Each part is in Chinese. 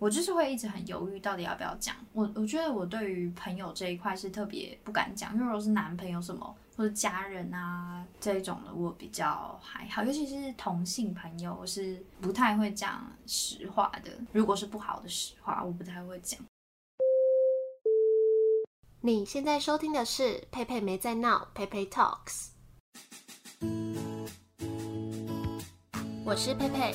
我就是会一直很犹豫，到底要不要讲。我我觉得我对于朋友这一块是特别不敢讲，因为如果是男朋友什么或者家人啊这一种的，我比较还好，尤其是同性朋友，我是不太会讲实话的。如果是不好的实话，我不太会讲。你现在收听的是佩佩没在闹，佩佩 Talks。我是佩佩，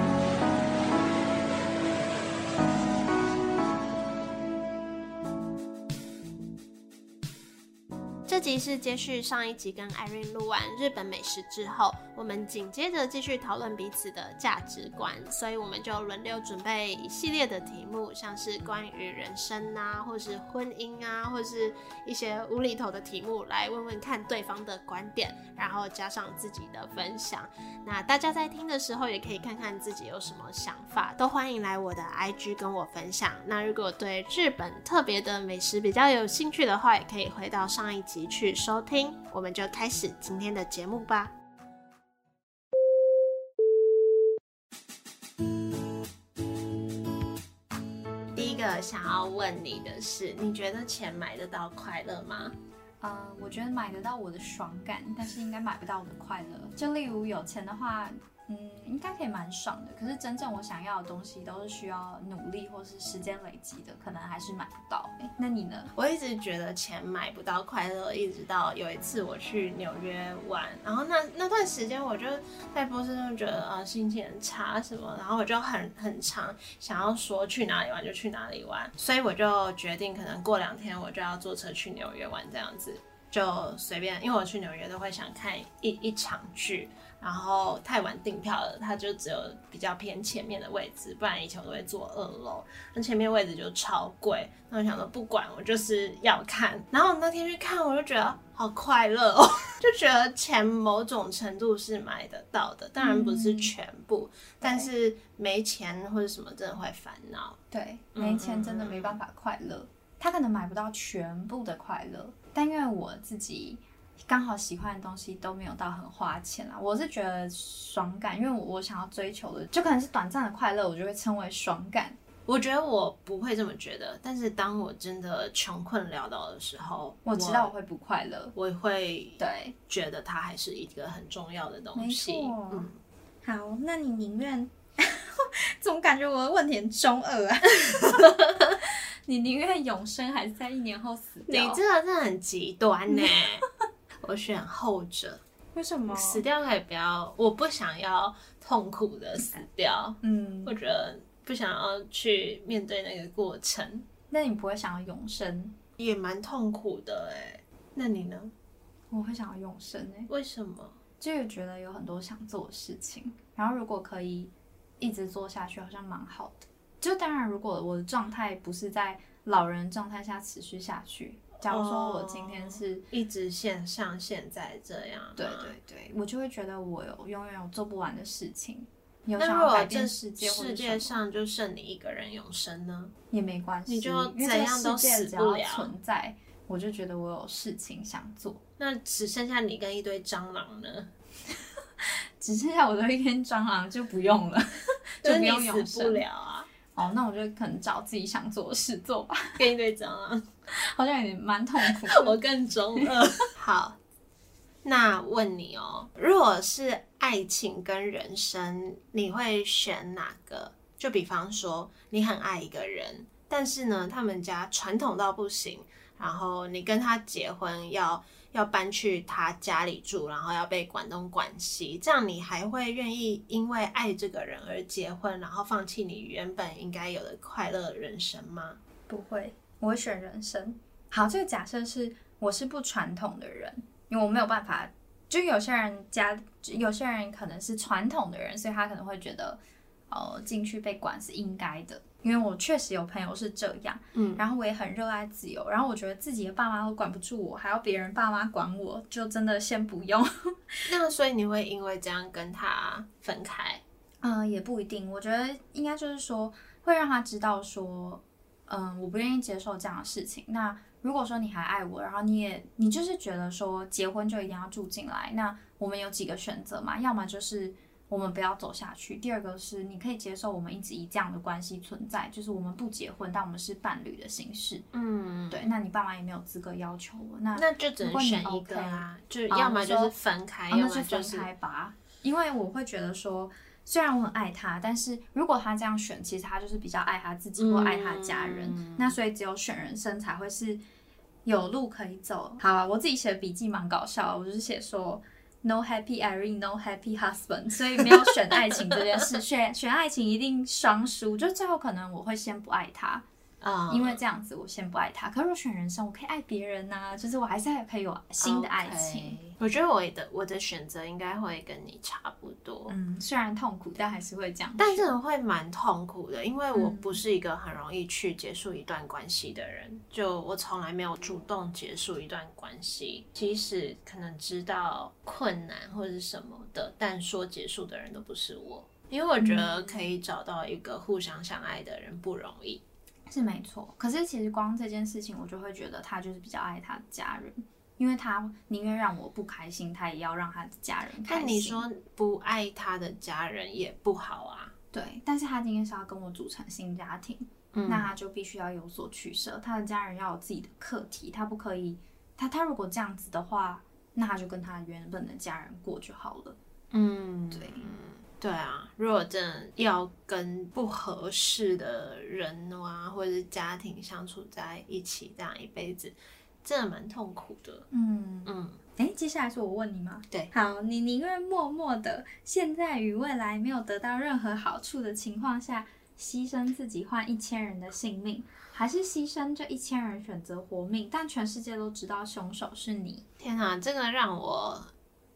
集是接续上一集跟艾瑞录完日本美食之后，我们紧接着继续讨论彼此的价值观，所以我们就轮流准备一系列的题目，像是关于人生啊，或是婚姻啊，或是一些无厘头的题目，来问问看对方的观点，然后加上自己的分享。那大家在听的时候，也可以看看自己有什么想法，都欢迎来我的 IG 跟我分享。那如果对日本特别的美食比较有兴趣的话，也可以回到上一集。去收听，我们就开始今天的节目吧。第一个想要问你的是，你觉得钱买得到快乐吗？呃，我觉得买得到我的爽感，但是应该买不到我的快乐。就例如有钱的话。嗯，应该可以蛮爽的。可是真正我想要的东西，都是需要努力或是时间累积的，可能还是买不到。那你呢？我一直觉得钱买不到快乐，一直到有一次我去纽约玩，然后那那段时间我就在波士顿觉得啊心情很差什么，然后我就很很长想要说去哪里玩就去哪里玩，所以我就决定可能过两天我就要坐车去纽约玩这样子，就随便，因为我去纽约都会想看一一场剧。然后太晚订票了，它就只有比较偏前面的位置，不然以前我都会坐二楼，那前面位置就超贵。那我想说不管，我就是要看。然后那天去看，我就觉得好快乐哦，就觉得钱某种程度是买得到的，当然不是全部，但是没钱或者什么真的会烦恼。对，没钱真的没办法快乐，他可能买不到全部的快乐，但因为我自己。刚好喜欢的东西都没有到很花钱啦，我是觉得爽感，因为我我想要追求的就可能是短暂的快乐，我就会称为爽感。我觉得我不会这么觉得，但是当我真的穷困潦倒的时候，我知道我会不快乐，我会对觉得它还是一个很重要的东西。嗯，好，那你宁愿？怎么感觉我的问题很中二啊？你宁愿永生还是在一年后死掉？你这个真的很极端呢。我选后者，为什么死掉可以不要？我不想要痛苦的死掉，嗯，或者不想要去面对那个过程。那你不会想要永生？也蛮痛苦的哎。那你呢？我会想要永生哎。为什么？就是觉得有很多想做的事情，然后如果可以一直做下去，好像蛮好的。就当然，如果我的状态不是在老人状态下持续下去。假如说我今天是一直线上，现在这样，对对对，我就会觉得我有永远有做不完的事情。有想要改变世界世界上就剩你一个人永生呢？也没关系，你就怎样都死不了。存在，我就觉得我有事情想做。那只剩下你跟一堆蟑螂呢？只剩下我的一根蟑螂就不用了，就不用死不了啊。哦，那我就可能找自己想做的事做吧。跟你对讲啊。好像有点蛮痛苦，我更中二。好，那问你哦，如果是爱情跟人生，你会选哪个？就比方说，你很爱一个人，但是呢，他们家传统到不行，然后你跟他结婚，要要搬去他家里住，然后要被管东管西，这样你还会愿意因为爱这个人而结婚，然后放弃你原本应该有的快乐人生吗？不会。我会选人生。好，这个假设是我是不传统的人，因为我没有办法。就有些人家，有些人可能是传统的人，所以他可能会觉得，呃进去被管是应该的，因为我确实有朋友是这样，嗯，然后我也很热爱自由，然后我觉得自己的爸妈都管不住我，还要别人爸妈管我，就真的先不用。那所以你会因为这样跟他分开？嗯，也不一定，我觉得应该就是说会让他知道说，嗯，我不愿意接受这样的事情。那如果说你还爱我，然后你也你就是觉得说结婚就一定要住进来，那我们有几个选择嘛？要么就是我们不要走下去，第二个是你可以接受我们一直以这样的关系存在，就是我们不结婚，但我们是伴侣的形式。嗯，对，那你爸妈也没有资格要求我。那那就只能选一个啊，就要么就是分开，要么就是开吧。因为我会觉得说，虽然我很爱他，但是如果他这样选，其实他就是比较爱他自己或爱他的家人。嗯那所以只有选人生才会是有路可以走。好啊，我自己写的笔记蛮搞笑的，我就是写说。No happy Irene, no happy husband，所以没有选爱情这件事，选选爱情一定双输，就最后可能我会先不爱他，啊，因为这样子我先不爱他。可是我选人生，我可以爱别人呐、就是我还是还可以有新的爱情。我觉得我的我的选择应该会跟你差不多，嗯，虽然痛苦，但还是会这样。但真的会蛮痛苦的，因为我嗯不是一个很容易去结束一段关系的人，就我从来没有主动结束一段关系，即使可能知道困难或者是什么的，但说结束的人都不是我，因为我觉得可以找到一个互相相爱的人不容易。是没错，可是其实光这件事情，我就会觉得他就是比较爱他的家人，因为他宁愿让我不开心，他也要让他的家人开心。但你说不爱他的家人也不好啊，对，但是他今天是要跟我组成新家庭，嗯那他就必须要有所取舍，他的家人要有自己的课题，他不可以，他他如果这样子的话，那他就跟他原本的家人过就好了。嗯，对。对啊，如果真的要跟不合适的人啊，或者是家庭相处在一起，这样一辈子，真的蛮痛苦的。嗯，嗯，哎，接下来是我问你吗？对，好，你宁愿默默的现在与未来没有得到任何好处的情况下，牺牲自己换一千人的性命，还是牺牲这一千人选择活命，但全世界都知道凶手是你？天哪，这个让我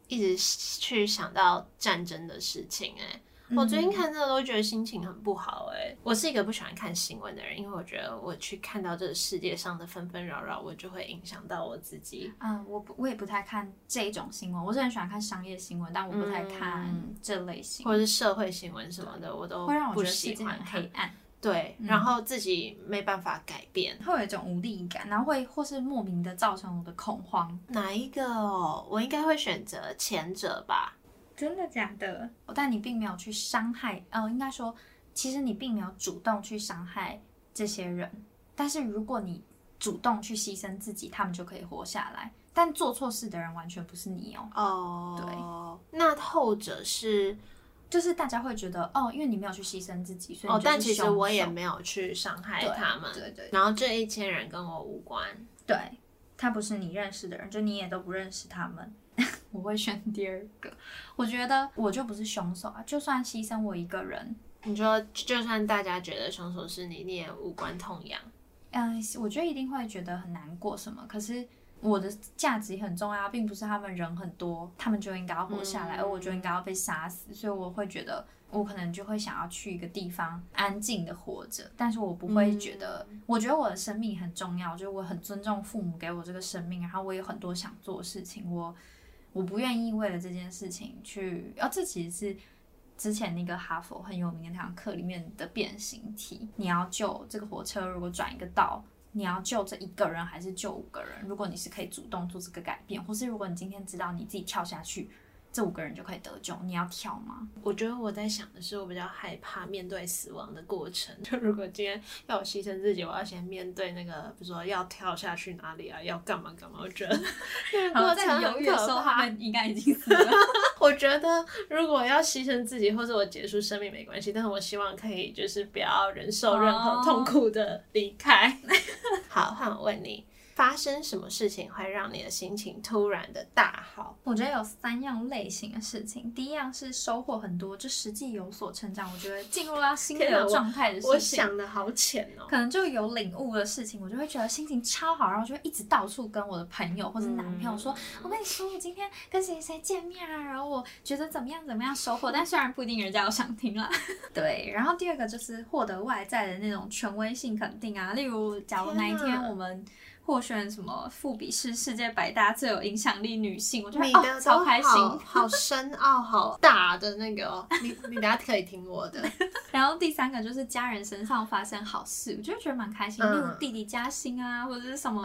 一直去想到战争的事情、哎。我最近看这个都觉得心情很不好哎、我是一个不喜欢看新闻的人，因为我觉得我去看到这个世界上的纷纷扰扰，我就会影响到我自己。嗯，我不我也不太看这种新闻，我是很喜欢看商业新闻，但我不太看嗯。这类型，或者是社会新闻什么的，我都会让我不觉得世界喜欢黑暗，对，然后自己没办法改变。会有一种无力感，然后会或是莫名的造成我的恐慌。哪一个哦？我应该会选择前者吧。真的假的？但你并没有去伤害，呃，应该说，其实你并没有主动去伤害这些人。但是如果你主动去牺牲自己，他们就可以活下来。但做错事的人完全不是你哦，哦，对。那后者是就是大家会觉得哦，因为你没有去牺牲自己，所以哦但其实我也没有去伤害他们。对对然后这一千人跟我无关。对，他不是你认识的人，就你也都不认识他们。我会选第二个，我觉得我就不是凶手啊，就算牺牲我一个人，你说，就算大家觉得凶手是你，你也无关痛痒。嗯，我觉得一定会觉得很难过什么，可是我的价值也很重要，并不是他们人很多，他们就应该要活下来，嗯而我就应该要被杀死，所以我会觉得我可能就会想要去一个地方安静的活着，但是我不会觉得，我觉得我的生命很重要，就是我很尊重父母给我这个生命，然后我有很多想做的事情，我我不愿意为了这件事情去，哦，这其实是。之前那个哈佛很有名的那堂课里面的变形题，你要救这个火车，如果转一个道，你要救这一个人还是救五个人？如果你是可以主动做这个改变，或是如果你今天知道你自己跳下去，这五个人就可以得救，你要跳吗？我觉得我在想的是，我比较害怕面对死亡的过程。就如果今天要我牺牲自己，我要先面对那个，比如说要跳下去哪里啊，要干嘛干嘛。我觉得 那个然后在过程很你犹豫的时候，可怕他们应该已经死了。我觉得如果要牺牲自己，或者我结束生命没关系，但是我希望可以就是不要忍受任何哦痛苦的离开。好，换我问你，发生什么事情会让你的心情突然的大好？我觉得有三样类型的事情，第一样是收获很多，就实际有所成长，我觉得进入到新的状态的事情。我想的好浅哦，可能就有领悟的事情，我就会觉得心情超好，然后就会一直到处跟我的朋友或者男朋友说：“我跟你说，我今天跟谁谁见面啊，然后我觉得怎么样怎么样收获。”但虽然不一定人家有想听啦。对，然后第二个就是获得外在的那种权威性肯定啊，例如假如哪一天我们。获选什么富比士世界百大最有影响力女性，我觉得哦超开心，好深奥、好大的那个，你你大家可以听我的。然后第三个就是家人身上发生好事，我就觉得蛮开心，例如弟弟加薪啊，或者是什么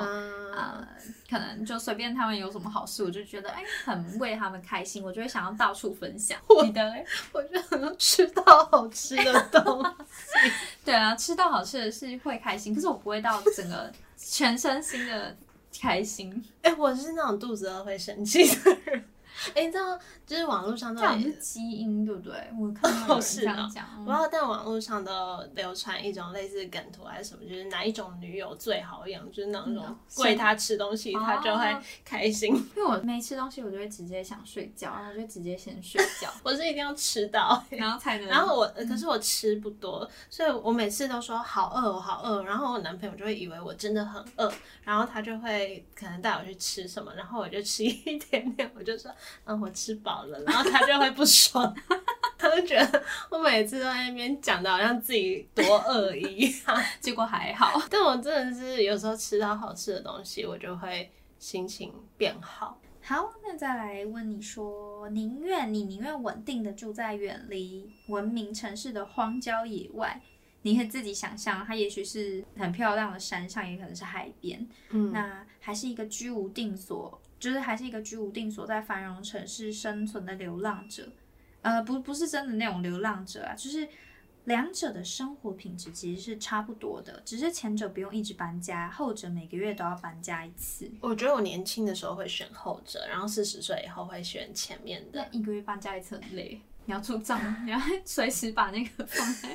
呃，可能就随便他们有什么好事，我就觉得哎很为他们开心，我就会想要到处分享。你的嘞？我觉得吃到好吃的东西，对啊，吃到好吃的是会开心，可是我不会到整个。全身心的开心，哎，我是那种肚子饿会生气的人。哎，你知道，就是网络上都是基因，对不对？我看到有这样讲。不知道，但网络上都流传一种类似梗图还是什么，就是哪一种女友最好养，就是那种喂她吃东西，她就会开心。因为我没吃东西，我就会直接想睡觉，然后就直接先睡觉。我是一定要吃到，然后才能。然后我，可是我吃不多，所以我每次都说好饿，我好饿。然后我男朋友就会以为我真的很饿，然后他就会可能带我去吃什么，然后我就吃一点点，我就说。嗯，我吃饱了，然后他就会不爽，他就觉得我每次都在那边讲的好像自己多饿一样，结果还好。但我真的是有时候吃到好吃的东西，我就会心情变好。好，那再来问你说，宁愿你宁愿稳定的住在远离文明城市的荒郊野外，你可以自己想象，它也许是很漂亮的山上，也可能是海边，嗯，那还是一个居无定所。就是还是一个居无定所，在繁荣城市生存的流浪者，呃，不，不是真的那种流浪者啊，就是两者的生活品质其实是差不多的，只是前者不用一直搬家，后者每个月都要搬家一次。我觉得我年轻的时候会选后者，然后四十岁以后会选前面的。一个月搬家一次很累，你要出账，你要随时把那个 放在。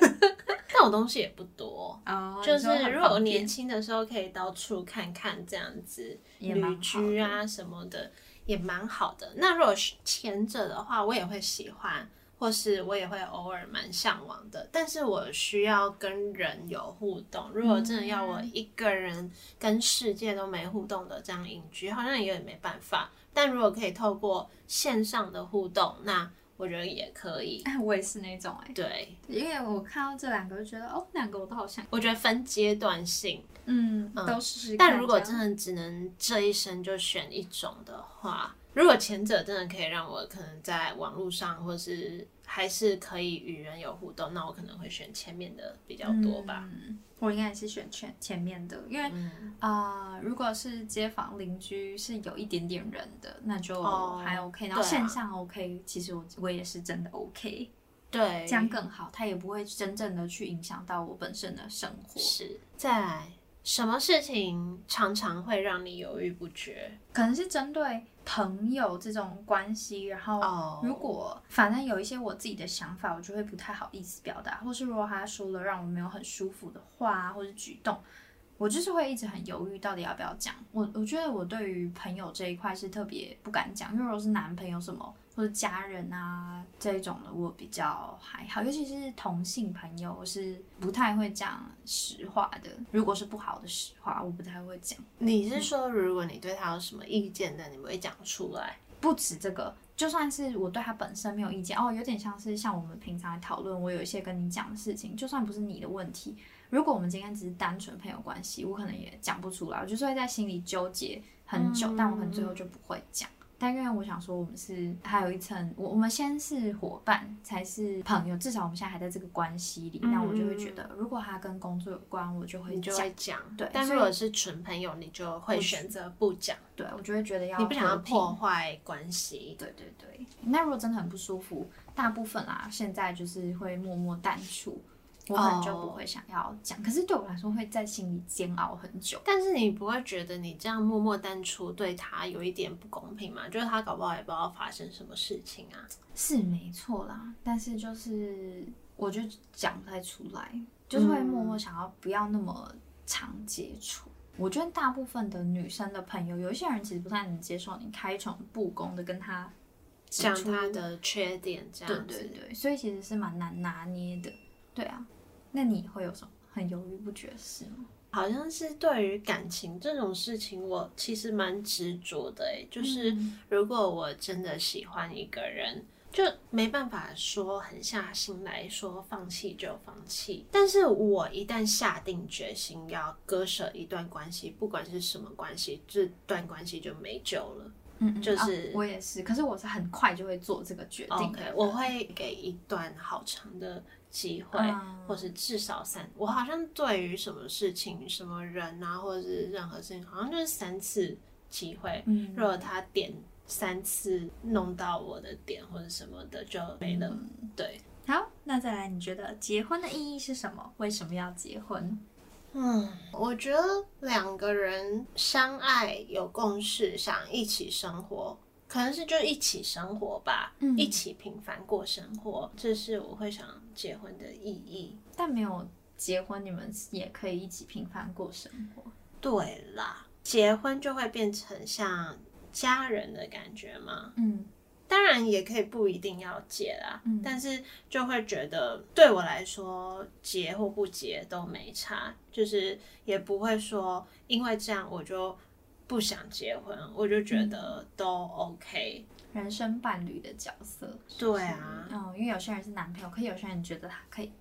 那种东西也不多，就是如果年轻的时候可以到处看看这样子旅居啊什么的，也蛮好的。那如果是前者的话，我也会喜欢，或是我也会偶尔蛮向往的。但是我需要跟人有互动。如果真的要我一个人跟世界都没互动的这样隐居，好像也有点没办法。但如果可以透过线上的互动，那我觉得也可以，我也是那种哎，对，因为我看到这两个就觉得哦，两个我都好想。我觉得分阶段性，嗯，都是。但如果真的只能这一生就选一种的话，如果前者真的可以让我可能在网络上或是。还是可以与人有互动，那我可能会选前面的比较多吧。我应该是选前前面的，因为啊，如果是街坊邻居是有一点点人的，那就还 OK。然后线上 OK，其实我我也是真的 OK。对，这样更好，它也不会真正的去影响到我本身的生活。是，再来。什么事情常常会让你犹豫不决？可能是针对朋友这种关系，然后如果反正有一些我自己的想法，我就会不太好意思表达，或是如果他说了让我没有很舒服的话或者举动，我就是会一直很犹豫，到底要不要讲。我我觉得我对于朋友这一块是特别不敢讲，因为如果是男朋友什么。或者家人啊这一种的，我比较还好，尤其是同性朋友，我是不太会讲实话的。如果是不好的实话，我不太会讲。你是说，如果你对他有什么意见的，你不会讲出来？不止这个，就算是我对他本身没有意见，哦，有点像是像我们平常讨论，我有一些跟你讲的事情，就算不是你的问题，如果我们今天只是单纯朋友关系，我可能也讲不出来，我就是会在心里纠结很久，但我可能最后就不会讲。但因为我想说，我们是还有一层，我我们先是伙伴，才是朋友。至少我们现在还在这个关系里，那我就会觉得，如果他跟工作有关，我就会讲。对，但如果是纯朋友，你就会选择不讲。对，我就会觉得要你不想要破坏关系。对对对。那如果真的很不舒服，大部分啦，现在就是会默默淡出。我可能就不会想要讲，可是对我来说会在心里煎熬很久。但是你不会觉得你这样默默淡出对他有一点不公平吗？就是他搞不好也不知道发生什么事情啊。是没错啦，但是就是我就讲不太出来，就是会默默想要不要那么常接触。我觉得大部分的女生的朋友，有一些人其实不太能接受你开诚布公的跟他讲出他的缺点这样子。对对，所以其实是蛮难拿捏的。对啊，那你会有什么很犹豫不决的事吗？好像是对于感情这种事情，我其实蛮执着的诶，就是嗯如果我真的喜欢一个人，就没办法说狠下心来说放弃就放弃。但是我一旦下定决心要割舍一段关系，不管是什么关系，这段关系就没救了。嗯，嗯就是啊我也是，可是我是很快就会做这个决定的。我会给一段好长的机会，嗯或是至少三。我好像对于什么事情、什么人啊，或者是任何事情，好像就是三次机会。嗯如果他点三次弄到我的点或者什么的，就没了。嗯对，好，那再来，你觉得结婚的意义是什么？为什么要结婚？嗯，我觉得两个人相爱、有共识，想一起生活，可能是就一起生活吧，嗯一起平凡过生活，这是我会想结婚的意义。但没有结婚，你们也可以一起平凡过生活。对啦，结婚就会变成像家人的感觉嘛。嗯当然也可以不一定要结啦，嗯但是就会觉得对我来说结或不结都没差，就是也不会说因为这样我就不想结婚，我就觉得都 OK。人生伴侣的角色。对啊，嗯，因为有些人是男朋友，可是有些人觉得他可以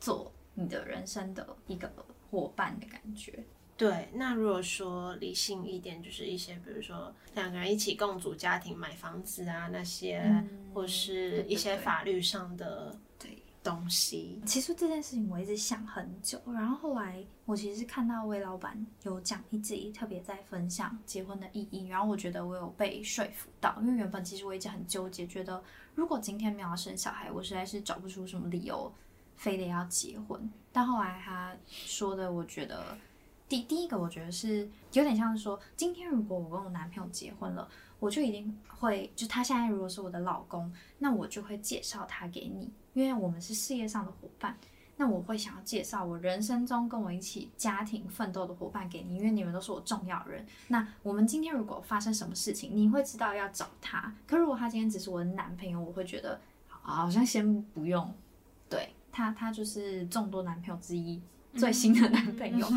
做你的人生的一个伙伴的感觉。对。那如果说理性一点，就是一些比如说两个人一起共组家庭、买房子啊那些，嗯或是一些法律上的对东西。其实这件事情我一直想很久，然后后来我其实是看到魏老板有讲一集，特别在分享结婚的意义，然后我觉得我有被说服到，因为原本其实我一直很纠结，觉得如果今天没有生小孩，我实在是找不出什么理由非得要结婚。但后来他说的，我觉得第第一个，我觉得是有点像是说，今天如果我跟我男朋友结婚了，我就一定会，就他现在如果是我的老公，那我就会介绍他给你，因为我们是事业上的伙伴。那我会想要介绍我人生中跟我一起家庭奋斗的伙伴给你，因为你们都是我重要人。那我们今天如果发生什么事情，你会知道要找他。可如果他今天只是我的男朋友，我会觉得好像先不用。对他，他就是众多男朋友之一，最新的男朋友。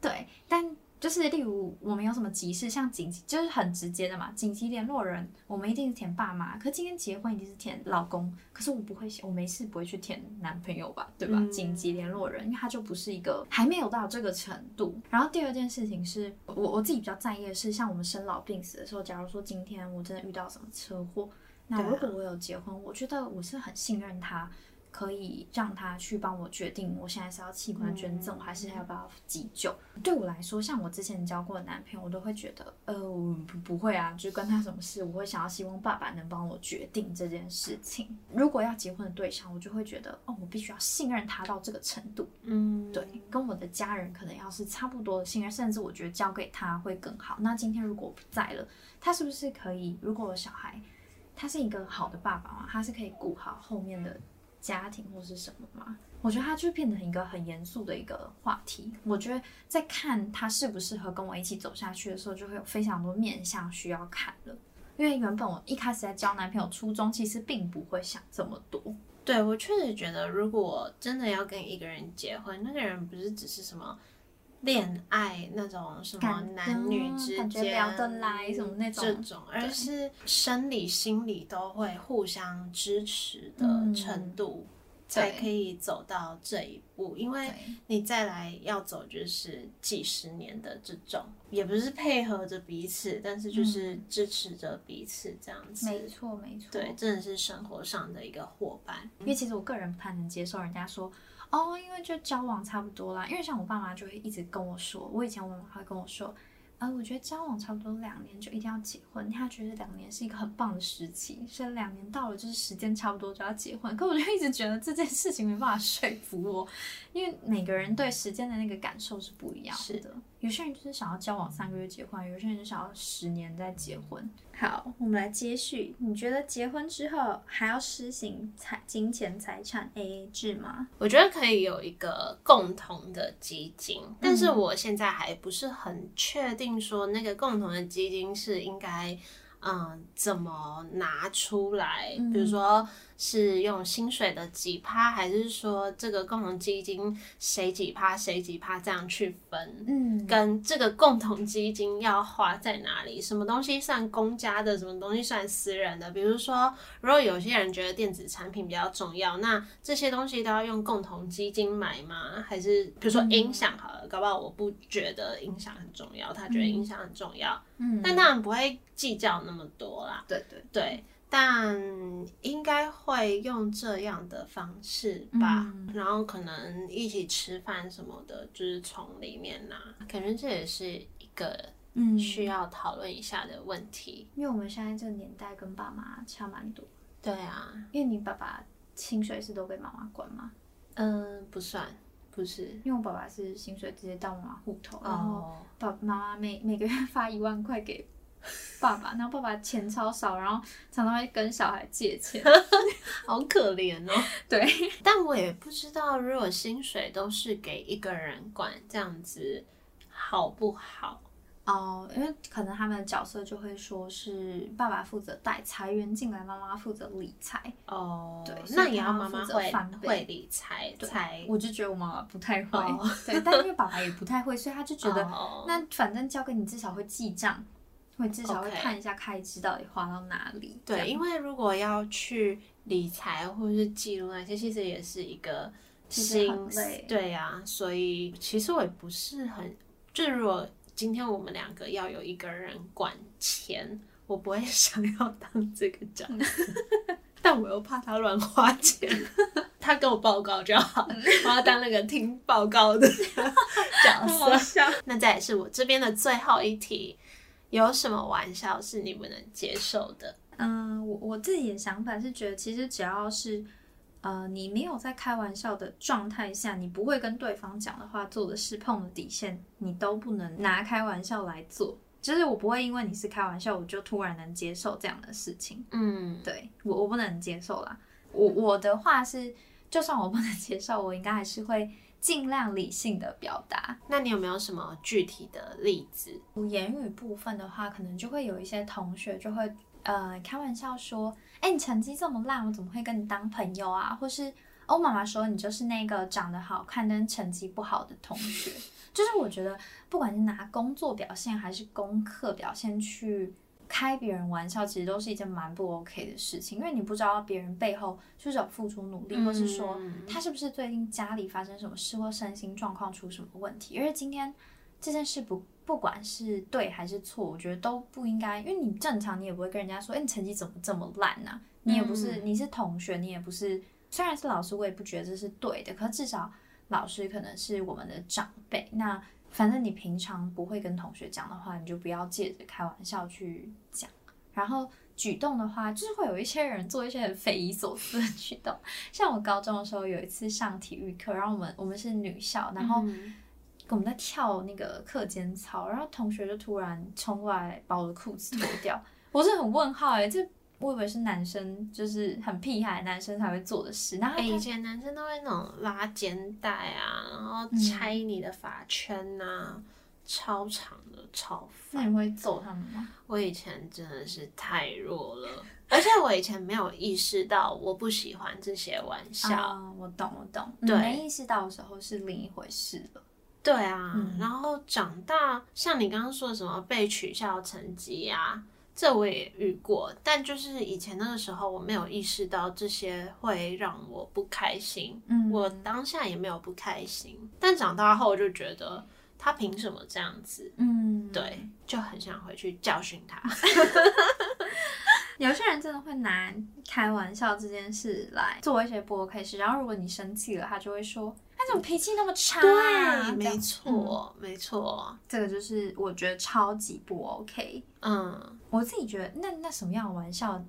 对，但就是例如我们有什么急事，像紧急就是很直接的嘛，紧急联络人，我们一定是填爸妈。可今天结婚一定是填老公，可是我不会写，我没事不会去填男朋友吧，对吧？嗯紧急联络人，因为他就不是一个还没有到这个程度。然后第二件事情是我我自己比较在意的是，像我们生老病死的时候，假如说今天我真的遇到什么车祸，那如果我有结婚，我觉得我是很信任他。可以让他去帮我决定，我现在是要器官捐赠，还是要不要急救？对我来说，像我之前交过的男朋友，我都会觉得，呃，我不不会啊，就关他什么事，我会想要希望爸爸能帮我决定这件事情。如果要结婚的对象，我就会觉得，哦，我必须要信任他到这个程度。嗯，对，跟我的家人可能要是差不多的信任，甚至我觉得交给他会更好。那今天如果我不在了，他是不是可以？如果我小孩他是一个好的爸爸嘛，他是可以顾好后面的家庭或是什么吗？我觉得他就变成一个很严肃的一个话题。我觉得在看他适不适合跟我一起走下去的时候，就会有非常多面向需要看了。因为原本我一开始在交男朋友初衷，其实并不会想这么多。对我确实觉得，如果真的要跟一个人结婚，那个人不是只是什么恋爱那种什么男女之感觉间聊得来什么那种这种，而是生理心理都会互相支持的嗯程度，对才可以走到这一步。因为你再来要走就是几十年的这种，也不是配合着彼此，但是就是支持着彼此这样子。嗯没错，没错。对，真的是生活上的一个伙伴。因为其实我个人不太能接受人家说哦，因为就交往差不多啦。因为像我爸妈就会一直跟我说，我以前我妈妈会跟我说，呃，我觉得交往差不多两年就一定要结婚，他觉得两年是一个很棒的时期，所以两年到了就是时间差不多就要结婚。可我就一直觉得这件事情没办法说服我，因为每个人对时间的那个感受是不一样是的。有些人就是想要交往三个月结婚，有些人就想要十年再结婚。好，我们来接续。你觉得结婚之后还要施行财金钱财产 A A 制吗？我觉得可以有一个共同的基金，但是我现在还不是很确定说那个共同的基金是应该。嗯，怎么拿出来？比如说是用薪水的几趴，还是说这个共同基金谁几趴谁几趴这样去分？嗯，跟这个共同基金要花在哪里？什么东西算公家的？什么东西算私人的？比如说，如果有些人觉得电子产品比较重要，那这些东西都要用共同基金买吗？还是比如说音响好了，搞不好我不觉得音响很重要，他觉得音响很重要。嗯，但当然不会计较那么多啦。对对对，但应该会用这样的方式吧。然后可能一起吃饭什么的，就是从里面拿。感觉这也是一个嗯需要讨论一下的问题。因为我们现在这个年代跟爸妈差蛮多。对啊，因为你爸爸薪水是都被妈妈管吗？嗯，不算。不是，因为我爸爸是薪水直接到妈妈户头，然后爸妈妈每每个月发一万块给爸爸，然后爸爸钱超少，然后常常会跟小孩借钱，好可怜哦。对，但我也不知道，如果薪水都是给一个人管，这样子好不好？哦，因为可能他们的角色就会说是爸爸负责带财源进来，妈妈负责理财。哦，对，那也要妈妈会会理财。财，我就觉得我妈妈不太会。对，但因为爸爸也不太会，所以他就觉得，那反正交给你，至少会记账，会至少会看一下开支到底花到哪里。对，因为如果要去理财或者是记录那些，其实也是一个心累。对呀，所以其实我也不是很，就是如果。今天我们两个要有一个人管钱，我不会 想要当这个角色，但我又怕他乱花钱，他跟我报告就好，我要当那个听报告的角色。那再也是我这边的最后一题，有什么玩笑是你不能接受的？嗯，我我自己的想法是觉得，其实只要是。呃，你没有在开玩笑的状态下，你不会跟对方讲的话，做的事碰的底线，你都不能拿开玩笑来做。就是我不会因为你是开玩笑，我就突然能接受这样的事情。嗯，对我我不能接受啦。我我的话是，就算我不能接受，我应该还是会尽量理性的表达。那你有没有什么具体的例子？言语部分的话，可能就会有一些同学就会。呃，开玩笑说，哎，你成绩这么烂，我怎么会跟你当朋友啊？或是欧妈妈说，你就是那个长得好看但成绩不好的同学。就是我觉得，不管是拿工作表现还是功课表现去开别人玩笑，其实都是一件蛮不 OK 的事情，因为你不知道别人背后是不是有付出努力，或是说他是不是最近家里发生什么事或身心状况出什么问题。因为今天这件事不。不管是对还是错，我觉得都不应该，因为你正常，你也不会跟人家说，哎，你成绩怎么这么烂呢？你也不是，你是同学，你也不是，虽然是老师，我也不觉得这是对的。可至少老师可能是我们的长辈，那反正你平常不会跟同学讲的话，你就不要借着开玩笑去讲。然后举动的话，就是会有一些人做一些很匪夷所思的举动，像我高中的时候有一次上体育课，然后我们我们是女校，然后。我们在跳那个课间操，然后同学就突然冲过来把我的裤子脱掉，我是很问号哎，这我以为是男生，就是很屁孩男生才会做的事。然后以前男生都会那种拉肩带啊，然后拆你的发圈呐，超长的超那你会揍他们吗？我以前真的是太弱了，而且我以前没有意识到我不喜欢这些玩笑。我懂我懂，对没意识到的时候是另一回事了。对啊，然后长大，像你刚刚说的什么被取笑成绩呀，这我也遇过。但就是以前那个时候，我没有意识到这些会让我不开心。嗯，我当下也没有不开心。但长大后，我就觉得他凭什么这样子？嗯，对，就很想回去教训他。有些人真的会拿开玩笑这件事来做一些不 OK 事，然后如果你生气了，他就会说。他怎么脾气那么差？对，没错，没错，这个就是我觉得超级不 OK。嗯，我自己觉得，那那什么样的玩笑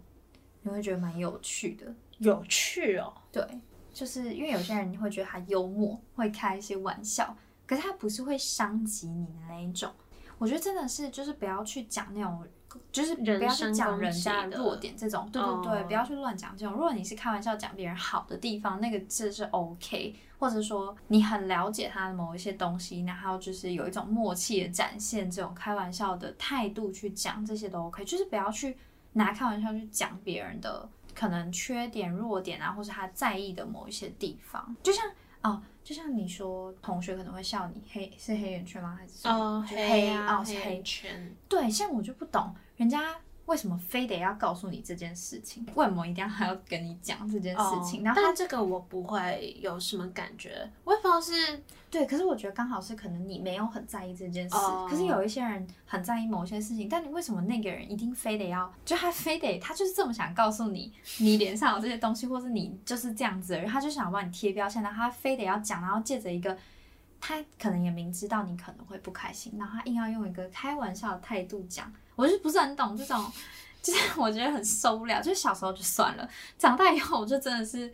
你会觉得蛮有趣的？有趣哦，对，就是因为有些人你会觉得他幽默，会开一些玩笑。可是他不是会伤及你的那一种。我觉得真的是就是不要去讲那种。就是不要去讲人家弱点这种，对对对，不要去乱讲这种。如果你是开玩笑讲别人好的地方，那个字是 OK，或者说你很了解他的某一些东西，然后就是有一种默契的展现，这种开玩笑的态度去讲这些都 OK，就是不要去拿开玩笑去讲别人的可能缺点、弱点啊，或者他在意的某一些地方。就像哦，就像你说同学可能会笑你黑是黑眼圈吗？还是哦黑啊哦是黑圈？对，像我就不懂。人家为什么非得要告诉你这件事情？为什么一定要还要跟你讲这件事情？然后但这个我不会有什么感觉，我也不知道是对。可是我觉得刚好是可能你没有很在意这件事，可是有一些人很在意某些事情。但你为什么那个人一定非得要？就他非得他就是这么想告诉你，你脸上有这些东西，或是你就是这样子，他就想帮你贴标签，然后他非得要讲，然后借着一个他可能也明知道你可能会不开心，然后他硬要用一个开玩笑的态度讲。我就不是很懂这种，就是我觉得很受不了。就是小时候就算了，长大以后我就真的是，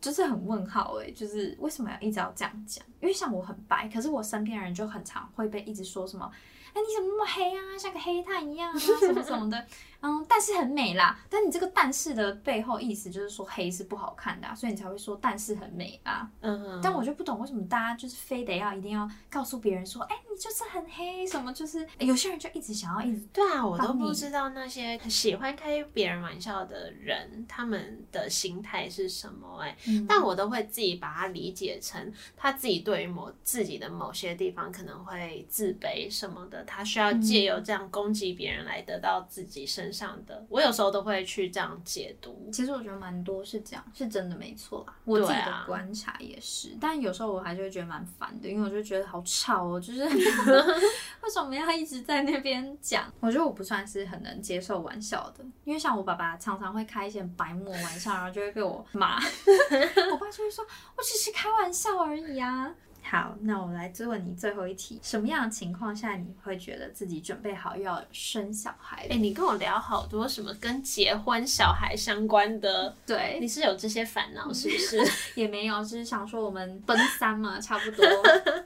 就是很问号哎，就是为什么要一直要这样讲？因为像我很白，可是我身边人就很常会被一直说什么。哎，你怎么那么黑啊？像个黑炭一样啊，什么什么的。嗯，但是很美啦。但你这个“但是”的背后意思就是说黑是不好看的，所以你才会说“但是很美”啊。嗯。但我就不懂为什么大家就是非得要一定要告诉别人说，哎，你就是很黑，什么就是有些人就一直想要一直。对啊，我都不知道那些喜欢开别人玩笑的人，他们的心态是什么哎。嗯。但我都会自己把它理解成他自己对于某自己的某些地方可能会自卑什么的。他需要借由这样攻击别人来得到自己身上的，我有时候都会去这样解读。其实我觉得蛮多是这样，是真的没错啦。我自己的观察也是，但有时候我还是会觉得蛮烦的，因为我就觉得好吵哦，就是 为什么要一直在那边讲？我觉得我不算是很能接受玩笑的，因为像我爸爸常常会开一些白目玩笑，然后就会被我骂。我爸就会说：“我只是开玩笑而已啊。”好，那我来追问你最后一题：什么样的情况下你会觉得自己准备好要生小孩？哎，你跟我聊好多什么跟结婚、小孩相关的，对，你是有这些烦恼是不是？也没有，只是想说我们奔三嘛，差不多，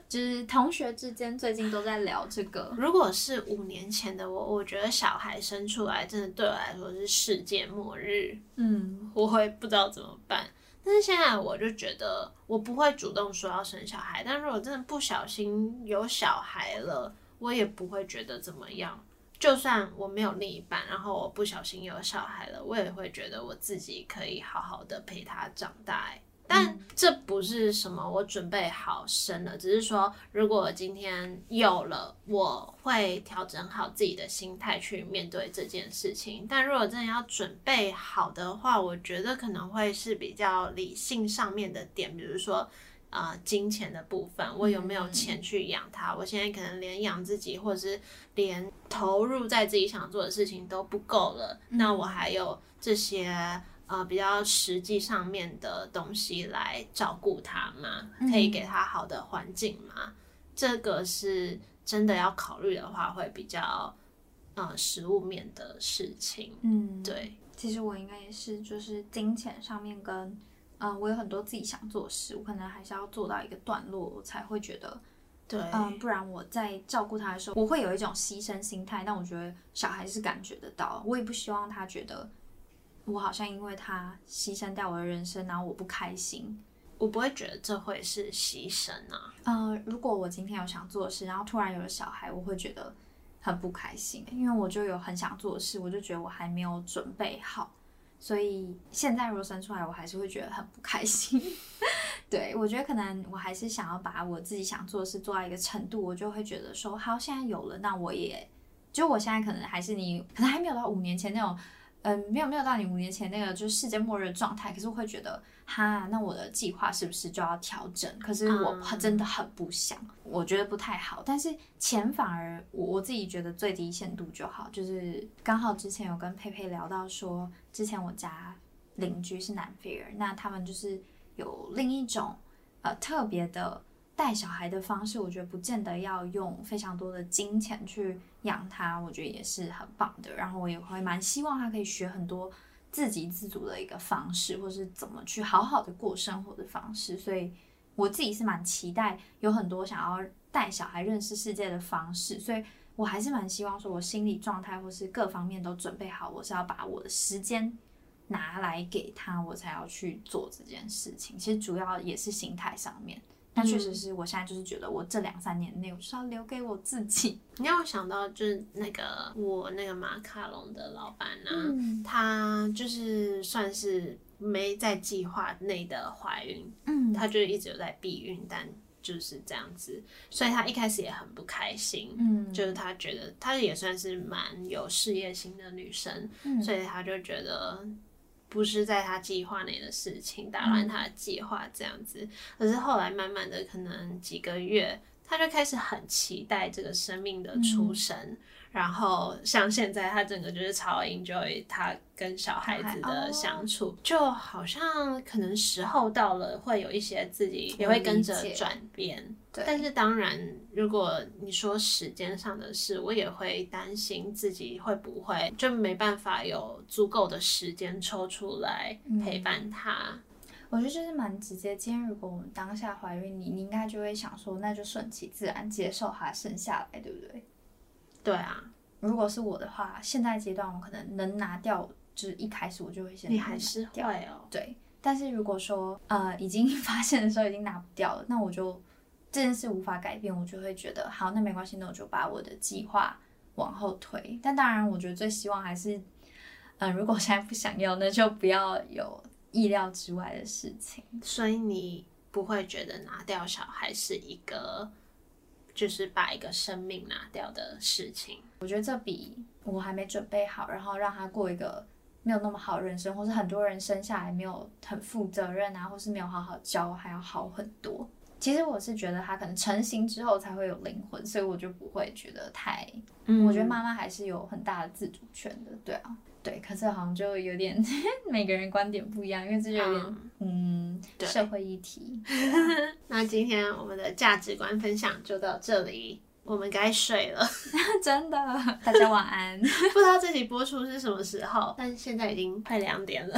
就是同学之间最近都在聊这个。如果是五年前的我，我觉得小孩生出来真的对我来说是世界末日，嗯，我会不知道怎么办。但是现在我就觉得，我不会主动说要生小孩。但如果真的不小心有小孩了，我也不会觉得怎么样。就算我没有另一半，然后我不小心有小孩了，我也会觉得我自己可以好好的陪他长大。但这不是什么我准备好生了，只是说如果今天有了，我会调整好自己的心态去面对这件事情。但如果真的要准备好的话，我觉得可能会是比较理性上面的点，比如说啊金钱的部分，我有没有钱去养他？我现在可能连养自己，或者是连投入在自己想做的事情都不够了，那我还有这些。呃，比较实际上面的东西来照顾他吗？可以给他好的环境吗？这个是真的要考虑的话，会比较呃实物面的事情。嗯，对。其实我应该也是，就是金钱上面跟嗯，我有很多自己想做的事，我可能还是要做到一个段落，我才会觉得对。嗯，不然我在照顾他的时候，我会有一种牺牲心态。但我觉得小孩是感觉得到，我也不希望他觉得。我好像因为他牺牲掉我的人生，然后我不开心。我不会觉得这会是牺牲啊。呃，如果我今天有想做的事，然后突然有了小孩，我会觉得很不开心，因为我就有很想做的事，我就觉得我还没有准备好，所以现在如果生出来，我还是会觉得很不开心。对我觉得可能我还是想要把我自己想做的事做到一个程度，我就会觉得说，好，现在有了，那我也就我现在可能还是你，可能还没有到五年前那种。嗯，没有没有到你五年前那个就是世界末日的状态，可是我会觉得，哈，那我的计划是不是就要调整？可是我真的很不想，我觉得不太好。但是钱反而我我自己觉得最低限度就好，就是刚好之前有跟佩佩聊到说，之前我家邻居是南非人，那他们就是有另一种呃特别的。带小孩的方式，我觉得不见得要用非常多的金钱去养他，我觉得也是很棒的。然后我也会蛮希望他可以学很多自给自足的一个方式，或是怎么去好好的过生活的方式。所以我自己是蛮期待有很多想要。带小孩认识世界的方式，所以我还是蛮希望说，我心理状态或是各方面都准备好，我是要把我的时间拿来给他，我才要去做这件事情。其实主要也是心态上面。但确实是我现在就是觉得，我这两三年内我是要留给我自己。你让我想到就是那个我那个马卡龙的老板呢，他就是算是没在计划内的怀孕，嗯，他就一直有在避孕，但就是这样子，所以他一开始也很不开心，嗯，就是他觉得他也算是蛮有事业心的女生，所以他就觉得。不是在他计划内的事情，打乱他的计划这样子。可是后来慢慢的，可能几个月，他就开始很期待这个生命的出生。然后像现在，他整个就是超 enjoy 他跟小孩子的相处，就好像可能时候到了，会有一些自己也会跟着转变。但是当然，如果你说时间上的事，我也会担心自己会不会就没办法有足够的时间抽出来陪伴他。我觉得就是蛮直接。今天如果我们当下怀孕，你你应该就会想说，那就顺其自然接受它生下来，对不对？对啊。如果是我的话，现在阶段我可能能拿掉，就是一开始我就会先你还是会哦。对。但是如果说呃已经 发现的时候已经拿不掉了，那我就。这件事无法改变，我就会觉得好，那没关系，那我就把我的计划往后推。但当然，我觉得最希望还是，嗯，如果现在不想要，那就不要有意料之外的事情。所以你不会觉得拿掉小孩是一个，就是把一个生命拿掉的事情？我觉得这比我还没准备好，然后让他过一个没有那么好人生，或是很多人生下来没有很负责任啊，或是没有好好教，还要好很多。其实我是觉得他可能成型之后才会有灵魂，所以我就不会觉得太。嗯，我觉得妈妈还是有很大的自主权的，对啊，对。可是好像就有点 每个人观点不一样，因为这就有点嗯社会议题。那今天我们的价值观分享就到这里，我们该睡了，真的，大家晚安。不知道这集播出是什么时候，但现在已经快两点了。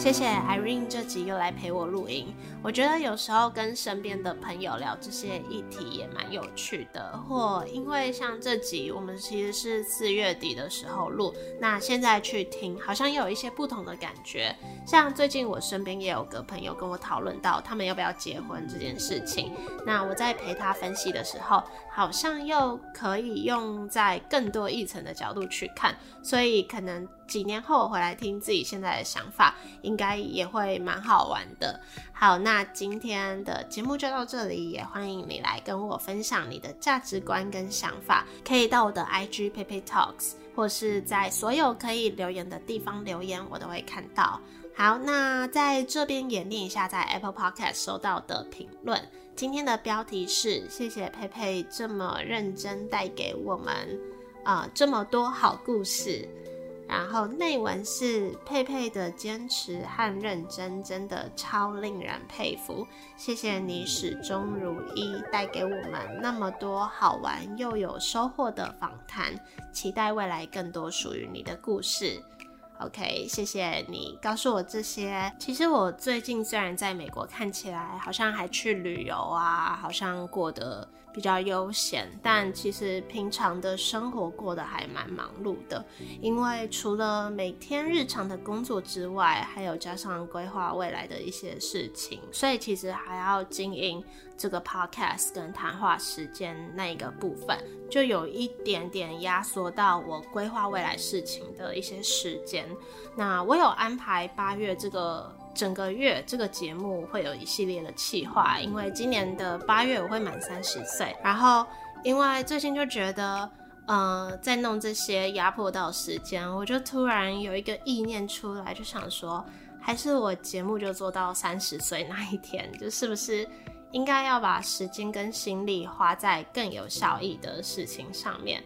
谢谢 Irene 这集又来陪我录音。我觉得有时候跟身边的朋友聊这些议题也蛮有趣的。或因为像这集我们其实是四月底的时候录，那现在去听好像又有一些不同的感觉。像最近我身边也有个朋友跟我讨论到他们要不要结婚这件事情，那我在陪他分析的时候，好像又可以用在更多一层的角度去看，所以可能。几年后回来听自己现在的想法，应该也会蛮好玩的。好，那今天的节目就到这里，也欢迎你来跟我分享你的价值观跟想法，可以到我的 IG Pepe Talks，或是在所有可以留言的地方留言，我都会看到。好，那在这边也念一下在 Apple Podcast 收到的评论。今天的标题是：谢谢佩佩这么认真带给我们啊这么多好故事。然后内文是佩佩的坚持和认真，真的超令人佩服。谢谢你始终如一，带给我们那么多好玩又有收获的访谈。期待未来更多属于你的故事。OK，谢谢你告诉我这些。其实我最近虽然在美国看起来好像还去旅游啊，好像过得。比较悠闲，但其实平常的生活过得还蛮忙碌的，因为除了每天日常的工作之外，还有加上规划未来的一些事情，所以其实还要经营这个 podcast 跟谈话时间那一个部分，就有一点点压缩到我规划未来事情的一些时间。那我有安排八月这个。整个月这个节目会有一系列的企划，因为今年的八月我会满三十岁，然后因为最近就觉得，呃，在弄这些压迫到时间，我就突然有一个意念出来，就想说，还是我节目就做到三十岁那一天，就是不是应该要把时间跟心力花在更有效益的事情上面？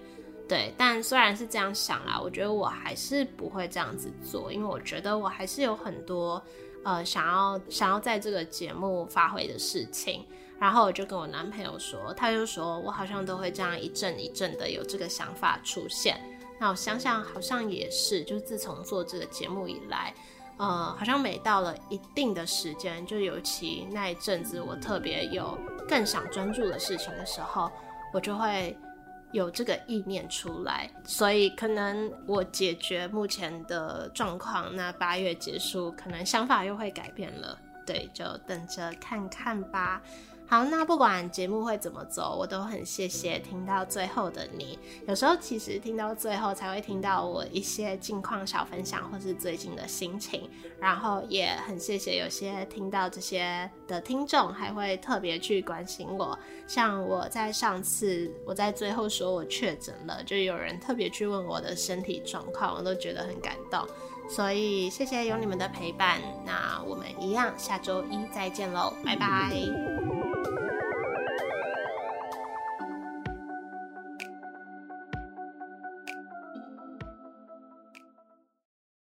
对，但虽然是这样想啦，我觉得我还是不会这样子做，因为我觉得我还是有很多。呃，想要想要在这个节目发挥的事情，然后我就跟我男朋友说，他就说我好像都会这样一阵一阵的有这个想法出现。那我想想，好像也是，就是自从做这个节目以来，呃，好像每到了一定的时间，就尤其那一阵子，我特别有更想专注的事情的时候，我就会有这个意念出来。所以可能我解决目前的状况，那八月结束，可能想法又会改变了。对，就等着看看吧。好，那不管节目会怎么走，我都很谢谢听到最后的你。有时候其实听到最后才会听到我一些近况小分享，或是最近的心情。然后也很谢谢有些听到这些的听众，还会特别去关心我。像我在上次我在最后说我确诊了，就有人特别去问我的身体状况，我都觉得很感动。所以谢谢有你们的陪伴，那我们一样下周一再见喽，拜拜。